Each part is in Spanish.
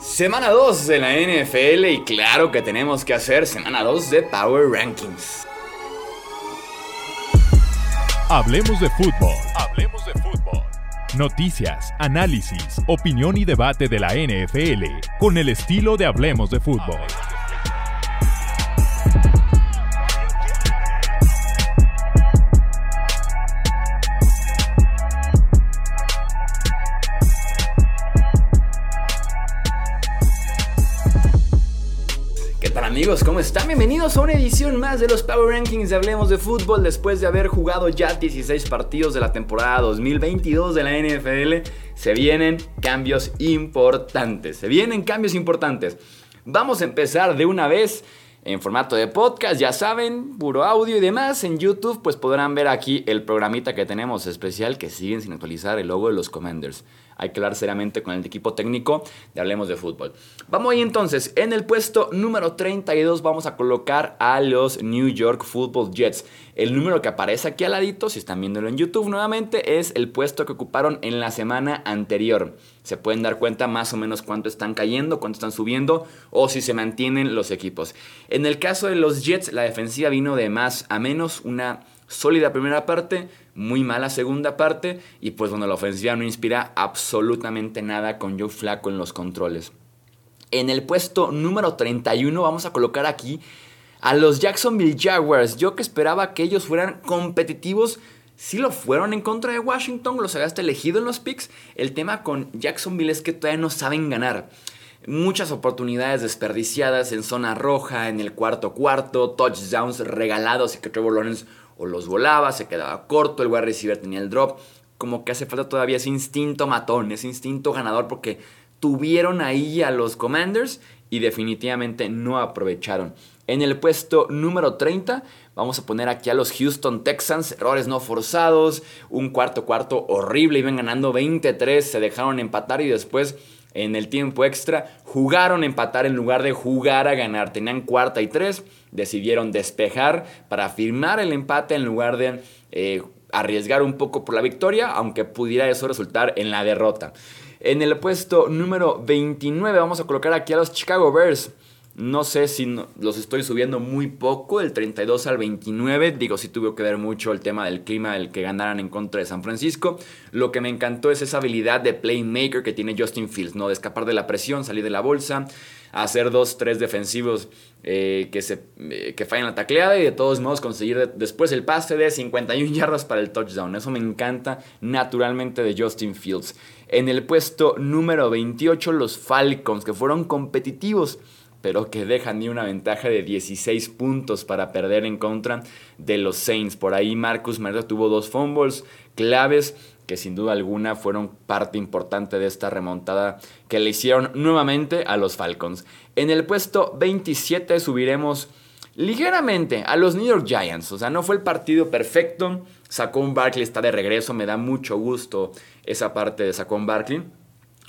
Semana 2 de la NFL y claro que tenemos que hacer semana 2 de Power Rankings. Hablemos de fútbol. Hablemos de fútbol. Noticias, análisis, opinión y debate de la NFL con el estilo de Hablemos de fútbol. Amigos? ¿Cómo están? Bienvenidos a una edición más de los Power Rankings de Hablemos de Fútbol después de haber jugado ya 16 partidos de la temporada 2022 de la NFL. Se vienen cambios importantes, se vienen cambios importantes. Vamos a empezar de una vez en formato de podcast, ya saben, puro audio y demás. En YouTube pues podrán ver aquí el programita que tenemos especial que siguen sin actualizar el logo de los Commanders hay que hablar seriamente con el equipo técnico de Hablemos de Fútbol. Vamos ahí entonces, en el puesto número 32 vamos a colocar a los New York Football Jets. El número que aparece aquí al ladito, si están viéndolo en YouTube nuevamente, es el puesto que ocuparon en la semana anterior. Se pueden dar cuenta más o menos cuánto están cayendo, cuánto están subiendo o si se mantienen los equipos. En el caso de los Jets, la defensiva vino de más a menos, una sólida primera parte, muy mala segunda parte y pues bueno, la ofensiva no inspira absolutamente nada con Joe Flaco en los controles. En el puesto número 31 vamos a colocar aquí a los Jacksonville Jaguars. Yo que esperaba que ellos fueran competitivos, si lo fueron en contra de Washington, los había hasta elegido en los picks. El tema con Jacksonville es que todavía no saben ganar. Muchas oportunidades desperdiciadas en zona roja, en el cuarto cuarto, touchdowns regalados y que Trevor Lawrence o los volaba, se quedaba corto, el wide receiver tenía el drop. Como que hace falta todavía ese instinto matón, ese instinto ganador, porque tuvieron ahí a los Commanders y definitivamente no aprovecharon. En el puesto número 30 vamos a poner aquí a los Houston Texans, errores no forzados, un cuarto cuarto horrible, iban ganando 23, se dejaron empatar y después en el tiempo extra jugaron a empatar en lugar de jugar a ganar. Tenían cuarta y tres, decidieron despejar para firmar el empate en lugar de eh, arriesgar un poco por la victoria, aunque pudiera eso resultar en la derrota. En el puesto número 29 vamos a colocar aquí a los Chicago Bears. No sé si los estoy subiendo muy poco, del 32 al 29. Digo, sí tuvo que ver mucho el tema del clima, el que ganaran en contra de San Francisco. Lo que me encantó es esa habilidad de playmaker que tiene Justin Fields, ¿no? De escapar de la presión, salir de la bolsa, hacer dos, tres defensivos eh, que, se, eh, que fallan la tacleada y de todos modos conseguir después el pase de 51 yardas para el touchdown. Eso me encanta naturalmente de Justin Fields. En el puesto número 28, los Falcons, que fueron competitivos pero que dejan ni una ventaja de 16 puntos para perder en contra de los Saints. Por ahí Marcus Mariota tuvo dos fumbles claves que sin duda alguna fueron parte importante de esta remontada que le hicieron nuevamente a los Falcons. En el puesto 27 subiremos ligeramente a los New York Giants. O sea, no fue el partido perfecto. Saquon Barkley está de regreso. Me da mucho gusto esa parte de Saquon Barkley.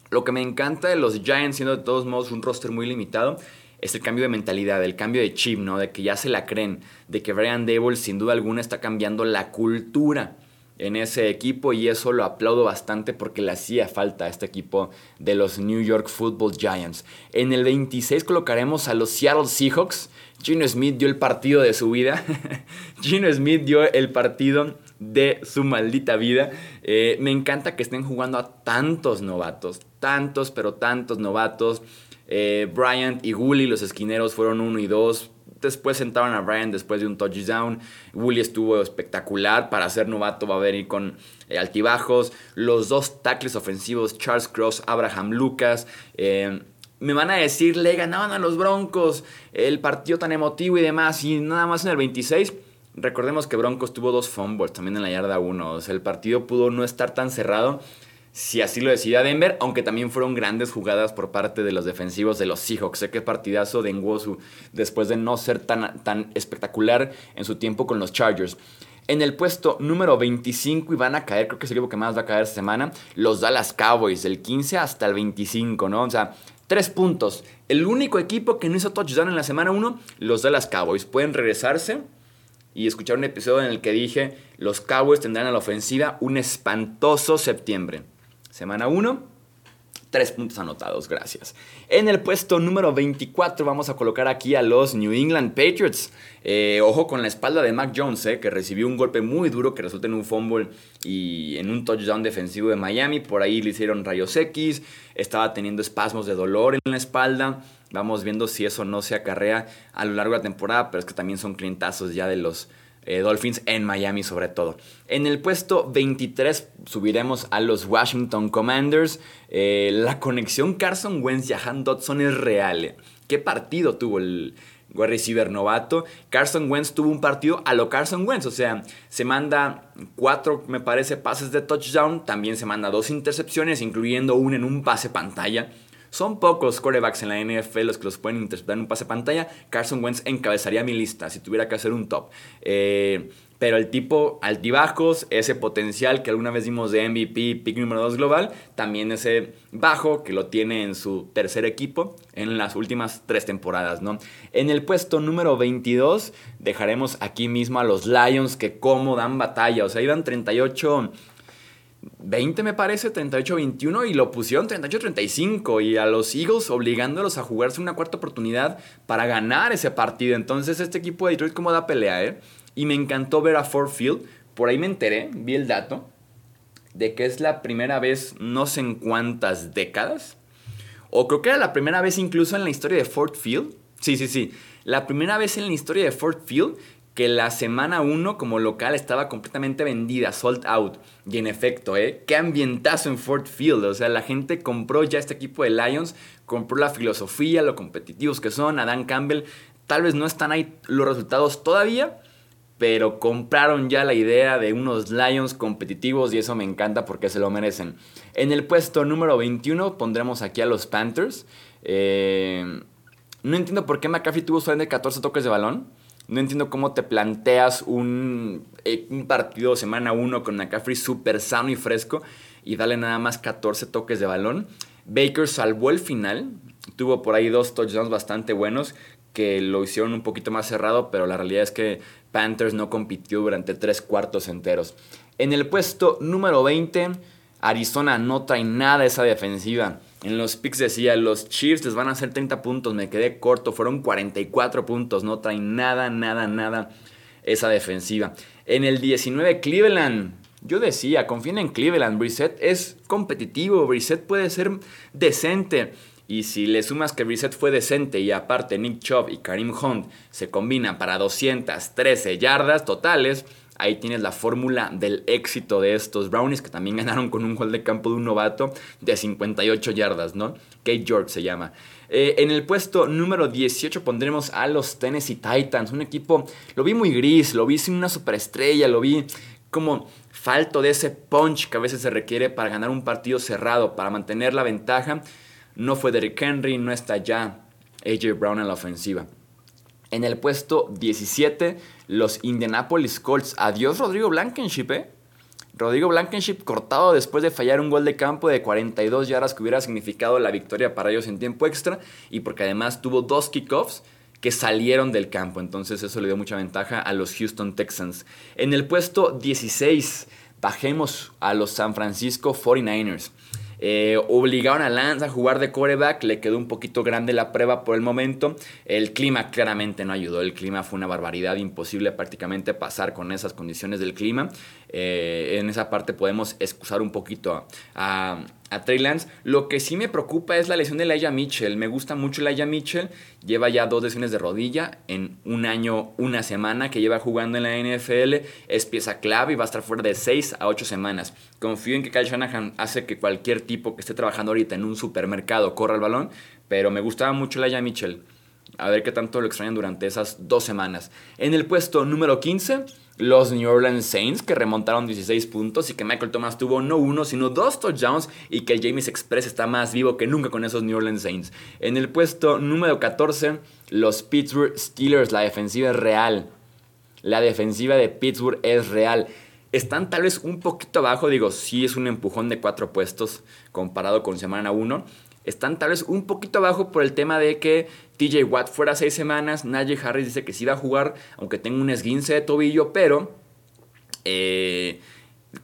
Lo que me encanta de los Giants, siendo de todos modos un roster muy limitado, es el cambio de mentalidad, el cambio de chip, ¿no? De que ya se la creen, de que Brian Dable sin duda alguna está cambiando la cultura en ese equipo y eso lo aplaudo bastante porque le hacía falta a este equipo de los New York Football Giants. En el 26 colocaremos a los Seattle Seahawks. Gino Smith dio el partido de su vida. Gino Smith dio el partido de su maldita vida. Eh, me encanta que estén jugando a tantos novatos, tantos, pero tantos novatos. Eh, Bryant y Woolley, los esquineros, fueron uno y dos. Después sentaron a Bryant después de un touchdown. Woolley estuvo espectacular. Para ser novato va a venir con eh, altibajos. Los dos tackles ofensivos, Charles Cross, Abraham Lucas. me van a decir, le ganaban a los Broncos. El partido tan emotivo y demás. Y nada más en el 26 Recordemos que Broncos tuvo dos fumbles también en la yarda 1. O sea, el partido pudo no estar tan cerrado si así lo decidía Denver, aunque también fueron grandes jugadas por parte de los defensivos de los Seahawks. Sé que partidazo de Nwosu después de no ser tan, tan espectacular en su tiempo con los Chargers. En el puesto número 25 y van a caer, creo que es el equipo que más va a caer esta semana, los Dallas Cowboys, del 15 hasta el 25, ¿no? O sea, tres puntos. El único equipo que no hizo touchdown en la semana 1, los Dallas Cowboys. Pueden regresarse y escuchar un episodio en el que dije, los Cowboys tendrán a la ofensiva un espantoso septiembre. Semana 1, Tres puntos anotados, gracias. En el puesto número 24 vamos a colocar aquí a los New England Patriots. Eh, ojo con la espalda de Mac Jones, eh, que recibió un golpe muy duro que resulta en un fumble y en un touchdown defensivo de Miami. Por ahí le hicieron rayos X, estaba teniendo espasmos de dolor en la espalda. Vamos viendo si eso no se acarrea a lo largo de la temporada, pero es que también son clientazos ya de los eh, Dolphins en Miami sobre todo. En el puesto 23 subiremos a los Washington Commanders. Eh, la conexión Carson Wentz y Han Dodson es real. Eh. ¿Qué partido tuvo el wide receiver novato? Carson Wentz tuvo un partido a lo Carson Wentz, o sea, se manda cuatro, me parece, pases de touchdown, también se manda dos intercepciones, incluyendo una en un pase pantalla. Son pocos corebacks en la NFL los que los pueden interpretar en un pase pantalla. Carson Wentz encabezaría mi lista si tuviera que hacer un top. Eh, pero el tipo altibajos, ese potencial que alguna vez vimos de MVP, pick número 2 global, también ese bajo que lo tiene en su tercer equipo en las últimas tres temporadas, ¿no? En el puesto número 22 dejaremos aquí mismo a los Lions que como dan batalla, o sea, iban 38 20 me parece, 38-21 y lo pusieron 38-35 y a los Eagles obligándolos a jugarse una cuarta oportunidad para ganar ese partido. Entonces este equipo de Detroit como da pelea, ¿eh? Y me encantó ver a Ford Field, por ahí me enteré, vi el dato, de que es la primera vez no sé en cuántas décadas, o creo que era la primera vez incluso en la historia de Ford Field, sí, sí, sí, la primera vez en la historia de Ford Field que la semana 1 como local estaba completamente vendida, sold out. Y en efecto, ¿eh? Qué ambientazo en Ford Field. O sea, la gente compró ya este equipo de Lions, compró la filosofía, lo competitivos que son, Adam Campbell. Tal vez no están ahí los resultados todavía, pero compraron ya la idea de unos Lions competitivos y eso me encanta porque se lo merecen. En el puesto número 21 pondremos aquí a los Panthers. Eh, no entiendo por qué McAfee tuvo solamente 14 toques de balón. No entiendo cómo te planteas un, eh, un partido semana 1 con McCaffrey súper sano y fresco y dale nada más 14 toques de balón. Baker salvó el final, tuvo por ahí dos touchdowns bastante buenos que lo hicieron un poquito más cerrado, pero la realidad es que Panthers no compitió durante tres cuartos enteros. En el puesto número 20, Arizona no trae nada esa defensiva. En los picks decía, los Chiefs les van a hacer 30 puntos, me quedé corto, fueron 44 puntos, no traen nada, nada, nada esa defensiva. En el 19 Cleveland, yo decía, confíen en Cleveland, Brissett es competitivo, Brissett puede ser decente. Y si le sumas que Brissett fue decente y aparte Nick Chubb y Karim Hunt se combinan para 213 yardas totales, Ahí tienes la fórmula del éxito de estos Brownies, que también ganaron con un gol de campo de un novato de 58 yardas, ¿no? Kate York se llama. Eh, en el puesto número 18 pondremos a los Tennessee Titans, un equipo, lo vi muy gris, lo vi sin una superestrella, lo vi como falto de ese punch que a veces se requiere para ganar un partido cerrado, para mantener la ventaja. No fue Derrick Henry, no está ya AJ Brown en la ofensiva. En el puesto 17, los Indianapolis Colts. Adiós Rodrigo Blankenship, ¿eh? Rodrigo Blankenship cortado después de fallar un gol de campo de 42 yardas que hubiera significado la victoria para ellos en tiempo extra y porque además tuvo dos kickoffs que salieron del campo. Entonces eso le dio mucha ventaja a los Houston Texans. En el puesto 16 bajemos a los San Francisco 49ers. Eh, obligaron a Lance a jugar de coreback, le quedó un poquito grande la prueba por el momento. El clima claramente no ayudó, el clima fue una barbaridad, imposible prácticamente pasar con esas condiciones del clima. Eh, en esa parte podemos excusar un poquito a a Trey Lance. Lo que sí me preocupa es la lesión de Laia Mitchell. Me gusta mucho Laia Mitchell. Lleva ya dos lesiones de rodilla en un año, una semana que lleva jugando en la NFL. Es pieza clave y va a estar fuera de 6 a 8 semanas. Confío en que Kyle Shanahan hace que cualquier tipo que esté trabajando ahorita en un supermercado corra el balón. Pero me gustaba mucho Laia Mitchell. A ver qué tanto lo extrañan durante esas dos semanas. En el puesto número 15 los New Orleans Saints, que remontaron 16 puntos y que Michael Thomas tuvo no uno, sino dos touchdowns y que James Express está más vivo que nunca con esos New Orleans Saints. En el puesto número 14, los Pittsburgh Steelers, la defensiva es real. La defensiva de Pittsburgh es real. Están tal vez un poquito abajo, digo, sí es un empujón de cuatro puestos comparado con semana 1, están tal vez un poquito abajo por el tema de que TJ Watt fuera seis semanas. Najee Harris dice que sí va a jugar, aunque tenga un esguince de tobillo, pero eh,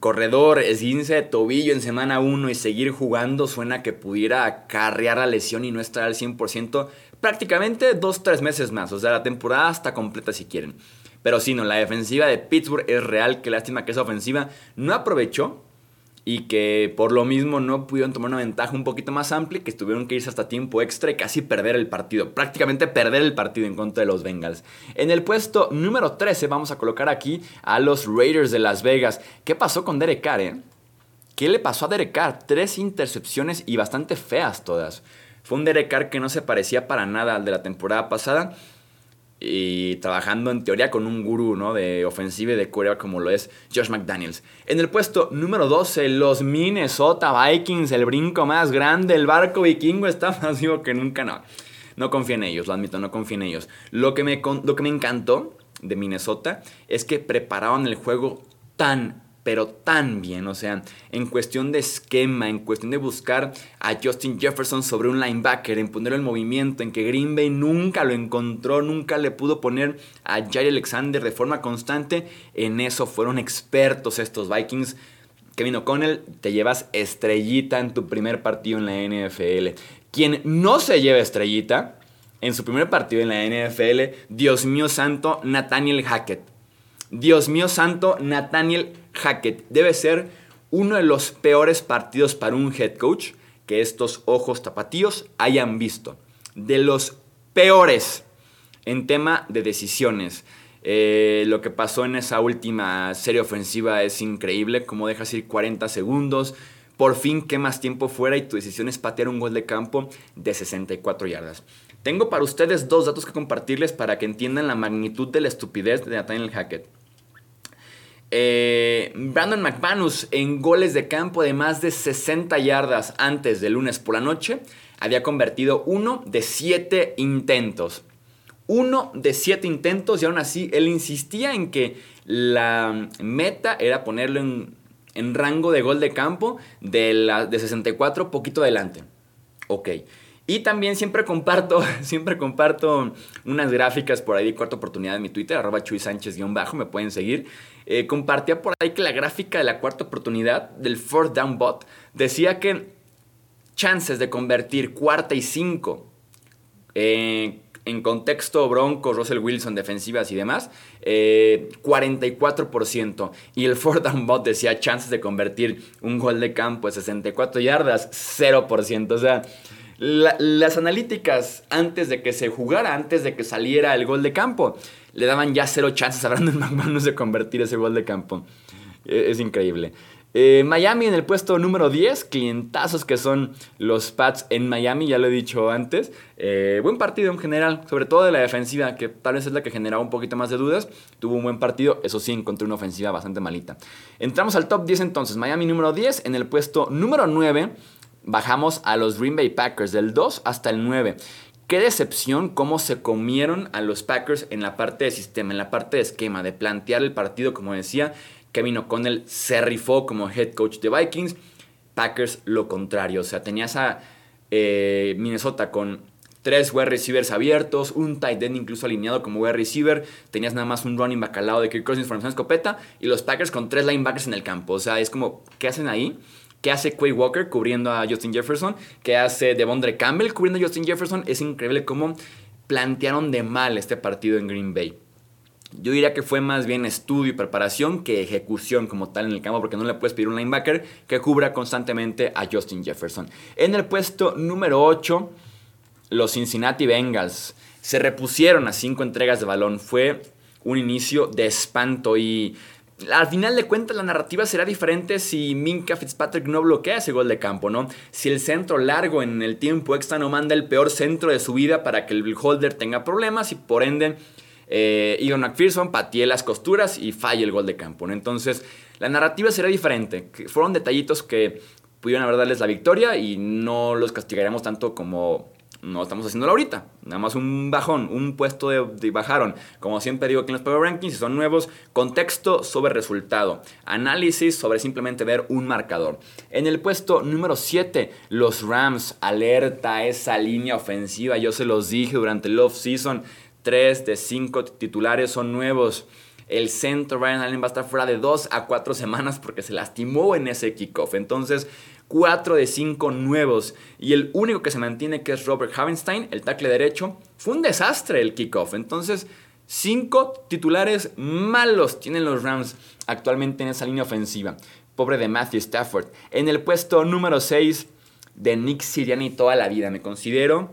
corredor, esguince de tobillo en semana 1 y seguir jugando, suena que pudiera acarrear la lesión y no estar al 100% prácticamente 2-3 meses más. O sea, la temporada está completa si quieren. Pero sí, no, la defensiva de Pittsburgh es real. Qué lástima que esa ofensiva no aprovechó y que por lo mismo no pudieron tomar una ventaja un poquito más amplia, que tuvieron que irse hasta tiempo extra y casi perder el partido, prácticamente perder el partido en contra de los Bengals. En el puesto número 13 vamos a colocar aquí a los Raiders de Las Vegas. ¿Qué pasó con Derek Carr? Eh? ¿Qué le pasó a Derek Carr? Tres intercepciones y bastante feas todas. Fue un Derek Carr que no se parecía para nada al de la temporada pasada y trabajando en teoría con un gurú ¿no? de ofensiva y de Corea como lo es Josh McDaniels. En el puesto número 12, los Minnesota Vikings, el brinco más grande, el barco vikingo está más vivo que nunca. No, no confío en ellos, lo admito, no confío en ellos. Lo que me, lo que me encantó de Minnesota es que preparaban el juego tan, pero tan bien. O sea, en cuestión de esquema, en cuestión de buscar a Justin Jefferson sobre un linebacker, en ponerlo en movimiento, en que Green Bay nunca lo encontró, nunca le pudo poner a Jair Alexander de forma constante. En eso fueron expertos estos Vikings. Kevin O'Connell, te llevas estrellita en tu primer partido en la NFL. Quien no se lleva estrellita en su primer partido en la NFL, Dios mío santo, Nathaniel Hackett Dios mío santo, Nathaniel Hackett debe ser uno de los peores partidos para un head coach que estos ojos tapatíos hayan visto. De los peores en tema de decisiones. Eh, lo que pasó en esa última serie ofensiva es increíble, como dejas ir 40 segundos, por fin quemas tiempo fuera y tu decisión es patear un gol de campo de 64 yardas. Tengo para ustedes dos datos que compartirles para que entiendan la magnitud de la estupidez de Nathaniel Hackett. Eh, Brandon McManus en goles de campo de más de 60 yardas antes del lunes por la noche había convertido uno de siete intentos. Uno de siete intentos y aún así él insistía en que la meta era ponerlo en, rango de gol de campo de, la, de 64 poquito adelante. Ok. Y también siempre comparto, siempre comparto unas gráficas por ahí, cuarta oportunidad en mi Twitter, arroba Chuy Sánchez-bajo, me pueden seguir. Eh, compartía por ahí que la gráfica de la cuarta oportunidad del fourth down bot decía que chances de convertir cuarta y cinco eh, en contexto Broncos, Russell Wilson, defensivas y demás, 44%. Eh, y el fourth down bot decía chances de convertir un gol de campo de 64 yardas, 0%. O sea, las analíticas antes de que se jugara, antes de que saliera el gol de campo, le daban ya cero chances a Brandon McManus de convertir ese gol de campo. E, es, increíble. Eh, Miami en el puesto número 10, clientazos que son los Pats en Miami, ya lo he dicho antes. Eh, buen partido en general, sobre todo de la defensiva, que tal vez es la que generaba un poquito más de dudas. Tuvo un buen partido, eso sí, encontré una ofensiva bastante malita. Entramos al top 10 entonces, Miami número 10, en el puesto número 9 bajamos a los Green Bay Packers del 2 hasta el 9. Qué decepción cómo se comieron a los Packers en la parte de sistema, en la parte de esquema, de plantear el partido, como decía. Kevin O'Connell se rifó como head coach de Vikings. Packers lo contrario. O sea, tenías a eh, Minnesota con tres wide receivers abiertos, un tight end incluso alineado como wide receiver, tenías nada más un running back de Kirk Cousins, formación escopeta, y los Packers con tres linebackers en el campo. O sea, es como, ¿qué hacen ahí? ¿Qué hace Quay Walker cubriendo a Justin Jefferson? ¿Qué hace Devondre Campbell cubriendo a Justin Jefferson? Es increíble cómo plantearon de mal este partido en Green Bay. Yo diría que fue más bien estudio y preparación que ejecución como tal en el campo, porque no le puedes pedir un linebacker que cubra constantemente a Justin Jefferson. En el puesto número 8, los Cincinnati Bengals se repusieron a cinco entregas de balón. Fue un inicio de espanto y al final de cuentas la narrativa será diferente si Minka Fitzpatrick no bloquea ese gol de campo, ¿no? Si el centro largo en el tiempo extra no manda el peor centro de su vida para que el holder tenga problemas y por ende eh, McPherson patee las costuras y falle el gol de campo, ¿no? Entonces la narrativa será diferente. Fueron detallitos que pudieron haber darles la victoria y no los castigaremos tanto como no estamos haciéndolo ahorita. Nada más un bajón, un puesto de, bajaron. Como siempre digo que en los Power Rankings, si son nuevos, contexto sobre resultado. Análisis sobre simplemente ver un marcador. En el puesto número 7, los Rams. Alerta esa línea ofensiva. Yo se los dije durante el off-season. 3 de 5 titulares son nuevos. El centro Ryan Allen va a estar fuera de 2 a 4 semanas porque se lastimó en ese kickoff. Entonces, 4 de 5 nuevos. Y el único que se mantiene, que es Robert Havenstein, el tackle derecho, fue un desastre el kickoff. Entonces, 5 titulares malos tienen los Rams actualmente en esa línea ofensiva. Pobre de Matthew Stafford. En el puesto número 6 de Nick Siriani toda la vida. Me considero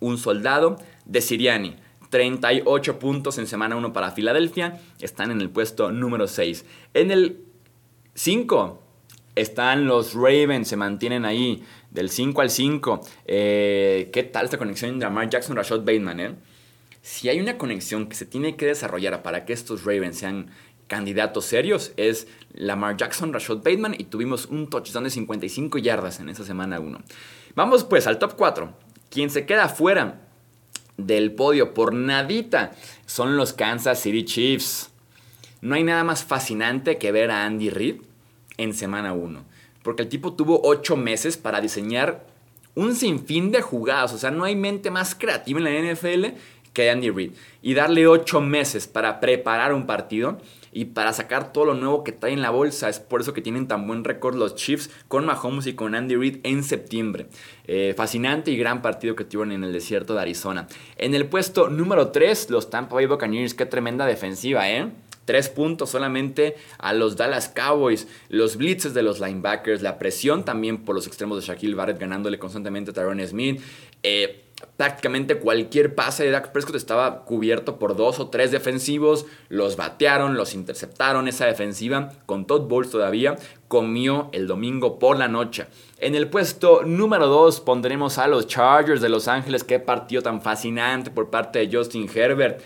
un soldado de Siriani. 38 puntos en semana 1 para Filadelfia. Están en el puesto número 6. En el 5 están los Ravens. Se mantienen ahí del 5 al 5. Eh, ¿Qué tal esta conexión entre Lamar Jackson y Rashad Bateman? Eh? Si hay una conexión que se tiene que desarrollar para que estos Ravens sean candidatos serios es Lamar Jackson, Rashad Bateman y tuvimos un touchdown de 55 yardas en esa semana 1. Vamos pues al top 4. Quien se queda fuera del podio por nadita son los Kansas City Chiefs. No hay nada más fascinante que ver a Andy Reid en semana 1. Porque el tipo tuvo 8 meses para diseñar un sinfín de jugadas. O sea, no hay mente más creativa en la NFL que Andy Reid. Y darle 8 meses para preparar un partido y para sacar todo lo nuevo que trae en la bolsa. Es por eso que tienen tan buen récord los Chiefs con Mahomes y con Andy Reid en septiembre. Eh, fascinante y gran partido que tuvieron en el desierto de Arizona. En el puesto número 3, los Tampa Bay Buccaneers. Qué tremenda defensiva, ¿eh? Tres puntos solamente a los Dallas Cowboys, los blitzes de los linebackers, la presión también por los extremos de Shaquille Barrett ganándole constantemente a Tyrone Smith. Eh, prácticamente cualquier pase de Dak Prescott estaba cubierto por dos o tres defensivos, los batearon, los interceptaron, esa defensiva con Todd Bowles todavía comió el domingo por la noche. En el puesto número 2 pondremos a los Chargers de Los Ángeles, qué partido tan fascinante por parte de Justin Herbert.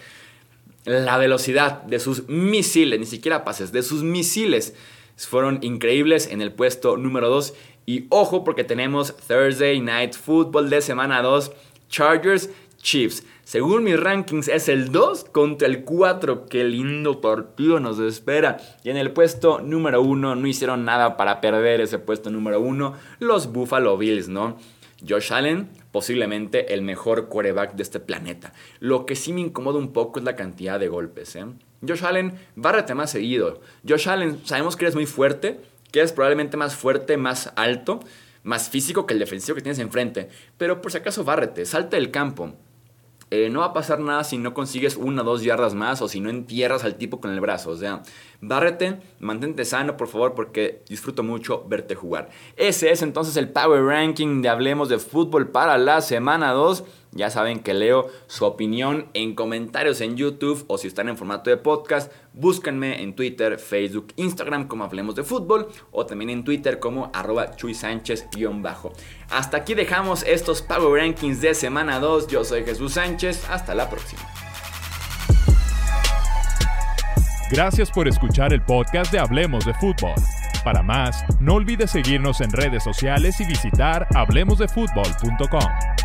La velocidad de sus misiles, ni siquiera pases, de sus misiles fueron increíbles en el puesto número 2. Y ojo porque tenemos Thursday Night Football de semana 2 Chargers, Chiefs. Según mis rankings es el 2 contra el 4. Qué lindo partido nos espera. Y en el puesto número 1 no hicieron nada para perder ese puesto número 1 los Buffalo Bills, ¿no? Josh Allen, posiblemente el mejor quarterback de este planeta. Lo que sí me incomoda un poco es la cantidad de golpes, ¿eh? Josh Allen, bárrate más seguido. Josh Allen, sabemos que eres muy fuerte, que eres probablemente más fuerte, más alto, más físico que el defensivo que tienes enfrente. Pero por si acaso bárrete, salte del campo. Eh, no va a pasar nada si no consigues una o dos yardas más o si no entierras al tipo con el brazo. O sea, bárrete, mantente sano, por favor, porque disfruto mucho verte jugar. Ese es entonces el Power Ranking de Hablemos de Fútbol para la semana 2. Ya saben que leo su opinión en comentarios en YouTube o si están en formato de podcast, búsquenme en Twitter, Facebook, Instagram como Hablemos de Fútbol o también en Twitter como arroba Chuy Sánchez-bajo. Hasta aquí dejamos estos Power Rankings de semana 2. Yo soy Jesús Sánchez. Hasta la próxima. Gracias por escuchar el podcast de Hablemos de Fútbol. Para más, no olvides seguirnos en redes sociales y visitar hablemosdefutbol.com.